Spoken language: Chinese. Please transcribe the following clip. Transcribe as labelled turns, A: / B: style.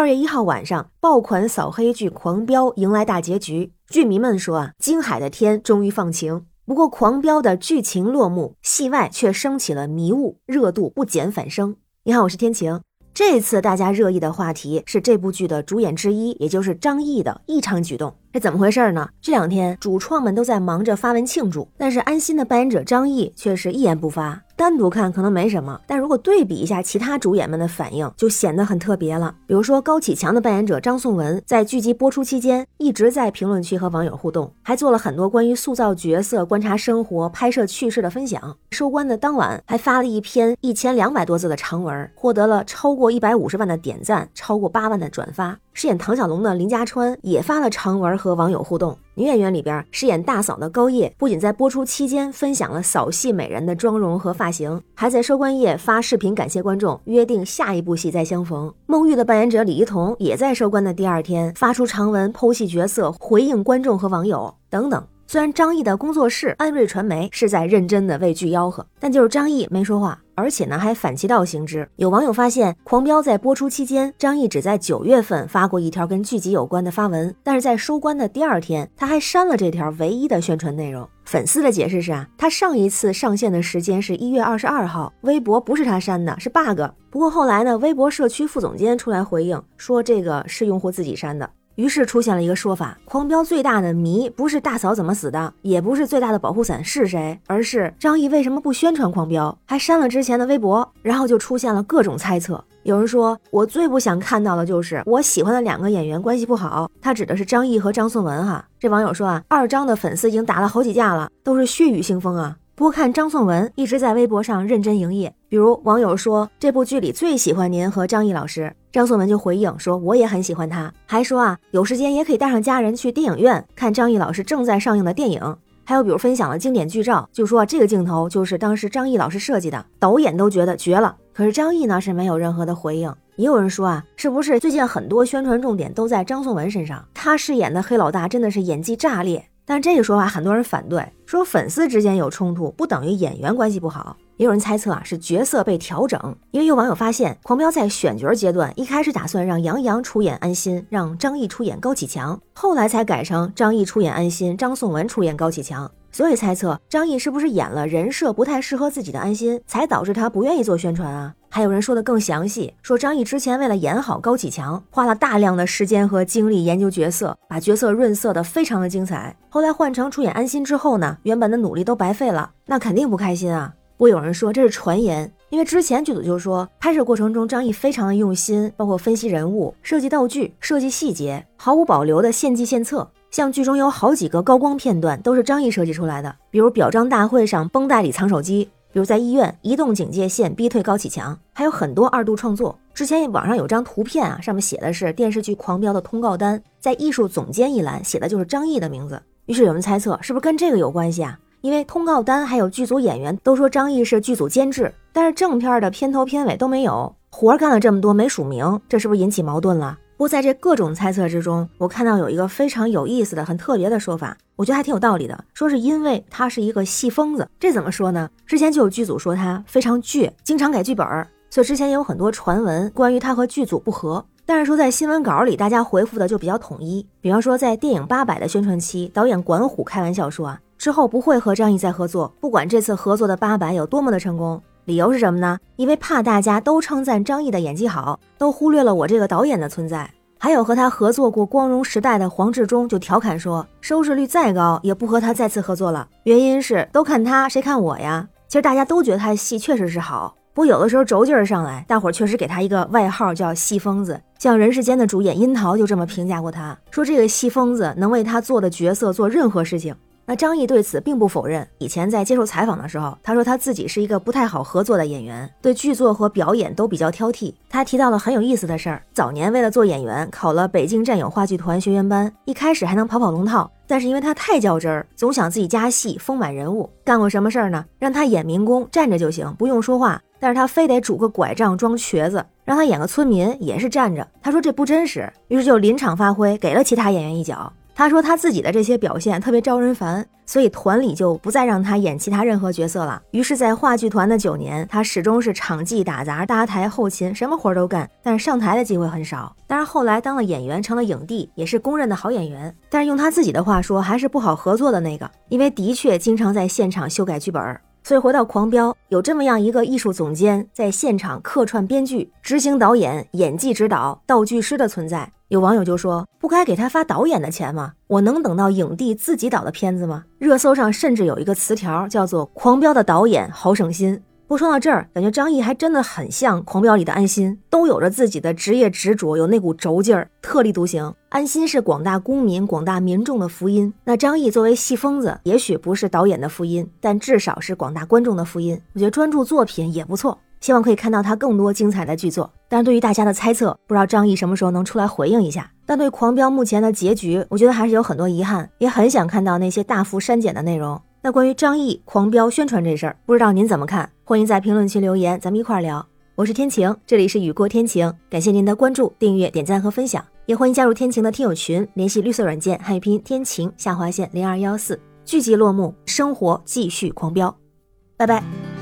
A: 二月一号晚上，爆款扫黑剧《狂飙》迎来大结局，剧迷们说啊，京海的天终于放晴。不过，《狂飙》的剧情落幕，戏外却升起了迷雾，热度不减反升。你好，我是天晴。这次大家热议的话题是这部剧的主演之一，也就是张译的异常举动。这怎么回事呢？这两天主创们都在忙着发文庆祝，但是安心的扮演者张译却是一言不发。单独看可能没什么，但如果对比一下其他主演们的反应，就显得很特别了。比如说高启强的扮演者张颂文，在剧集播出期间一直在评论区和网友互动，还做了很多关于塑造角色、观察生活、拍摄趣事的分享。收官的当晚，还发了一篇一千两百多字的长文，获得了超过一百五十万的点赞，超过八万的转发。饰演唐小龙的林家川也发了长文和网友互动。女演员里边饰演大嫂的高叶，不仅在播出期间分享了扫戏美人的妆容和发型，还在收官夜发视频感谢观众，约定下一部戏再相逢。孟玉的扮演者李一桐也在收官的第二天发出长文剖析角色，回应观众和网友等等。虽然张译的工作室安瑞传媒是在认真的为剧吆喝，但就是张译没说话，而且呢还反其道行之。有网友发现，《狂飙》在播出期间，张译只在九月份发过一条跟剧集有关的发文，但是在收官的第二天，他还删了这条唯一的宣传内容。粉丝的解释是啊，他上一次上线的时间是一月二十二号，微博不是他删的，是 bug。不过后来呢，微博社区副总监出来回应说，这个是用户自己删的。于是出现了一个说法：狂飙最大的谜不是大嫂怎么死的，也不是最大的保护伞是谁，而是张译为什么不宣传狂飙，还删了之前的微博。然后就出现了各种猜测。有人说我最不想看到的就是我喜欢的两个演员关系不好，他指的是张译和张颂文哈。这网友说啊，二张的粉丝已经打了好几架了，都是血雨腥风啊。不看张颂文一直在微博上认真营业，比如网友说这部剧里最喜欢您和张译老师，张颂文就回应说我也很喜欢他，还说啊有时间也可以带上家人去电影院看张译老师正在上映的电影。还有比如分享了经典剧照，就说这个镜头就是当时张译老师设计的，导演都觉得绝了。可是张译呢是没有任何的回应。也有人说啊，是不是最近很多宣传重点都在张颂文身上？他饰演的黑老大真的是演技炸裂。但这个说法很多人反对，说粉丝之间有冲突不等于演员关系不好。也有人猜测啊，是角色被调整，因为有网友发现，狂飙在选角阶段一开始打算让杨洋出演安心，让张译出演高启强，后来才改成张译出演安心，张颂文出演高启强。所以猜测张译是不是演了人设不太适合自己的安心，才导致他不愿意做宣传啊？还有人说的更详细，说张译之前为了演好高启强，花了大量的时间和精力研究角色，把角色润色的非常的精彩。后来换成出演安心之后呢，原本的努力都白费了，那肯定不开心啊。不过有人说这是传言，因为之前剧组就说拍摄过程中张译非常的用心，包括分析人物、设计道具、设计细节，毫无保留的献计献策。像剧中有好几个高光片段都是张译设计出来的，比如表彰大会上绷带里藏手机，比如在医院移动警戒线逼退高启强，还有很多二度创作。之前网上有张图片啊，上面写的是电视剧《狂飙》的通告单，在艺术总监一栏写的就是张译的名字。于是有人猜测，是不是跟这个有关系啊？因为通告单还有剧组演员都说张译是剧组监制，但是正片的片头片尾都没有，活干了这么多没署名，这是不是引起矛盾了？不过在这各种猜测之中，我看到有一个非常有意思的、很特别的说法，我觉得还挺有道理的。说是因为他是一个戏疯子，这怎么说呢？之前就有剧组说他非常倔，经常改剧本，所以之前也有很多传闻关于他和剧组不和。但是说在新闻稿里，大家回复的就比较统一。比方说在电影《八佰》的宣传期，导演管虎开玩笑说啊，之后不会和张译再合作，不管这次合作的《八佰》有多么的成功。理由是什么呢？因为怕大家都称赞张译的演技好，都忽略了我这个导演的存在。还有和他合作过《光荣时代》的黄志忠就调侃说，收视率再高也不和他再次合作了，原因是都看他，谁看我呀？其实大家都觉得他的戏确实是好，不过有的时候轴劲儿上来，大伙儿确实给他一个外号叫“戏疯子”。像《人世间》的主演樱桃就这么评价过他，说这个戏疯子能为他做的角色做任何事情。那张译对此并不否认。以前在接受采访的时候，他说他自己是一个不太好合作的演员，对剧作和表演都比较挑剔。他提到了很有意思的事儿：早年为了做演员，考了北京战友话剧团学员班，一开始还能跑跑龙套，但是因为他太较真儿，总想自己加戏丰满人物。干过什么事儿呢？让他演民工，站着就行，不用说话，但是他非得拄个拐杖装瘸子；让他演个村民，也是站着。他说这不真实，于是就临场发挥，给了其他演员一脚。他说他自己的这些表现特别招人烦，所以团里就不再让他演其他任何角色了。于是，在话剧团的九年，他始终是场记、打杂、搭台、后勤，什么活都干，但是上台的机会很少。当然，后来当了演员，成了影帝，也是公认的好演员。但是用他自己的话说，还是不好合作的那个，因为的确经常在现场修改剧本。所以回到《狂飙》，有这么样一个艺术总监，在现场客串编剧、执行导演、演技指导、道具师的存在。有网友就说：“不该给他发导演的钱吗？我能等到影帝自己导的片子吗？”热搜上甚至有一个词条叫做“狂飙”的导演好省心。不说到这儿，感觉张译还真的很像《狂飙》里的安心，都有着自己的职业执着，有那股轴劲儿，特立独行。安心是广大公民、广大民众的福音，那张译作为戏疯子，也许不是导演的福音，但至少是广大观众的福音。我觉得专注作品也不错，希望可以看到他更多精彩的剧作。但是对于大家的猜测，不知道张译什么时候能出来回应一下。但对《狂飙》目前的结局，我觉得还是有很多遗憾，也很想看到那些大幅删减的内容。那关于张译狂飙宣传这事儿，不知道您怎么看？欢迎在评论区留言，咱们一块儿聊。我是天晴，这里是雨过天晴，感谢您的关注、订阅、点赞和分享，也欢迎加入天晴的听友群，联系绿色软件汉语拼音天晴下划线零二幺四。剧集落幕，生活继续狂飙，拜拜。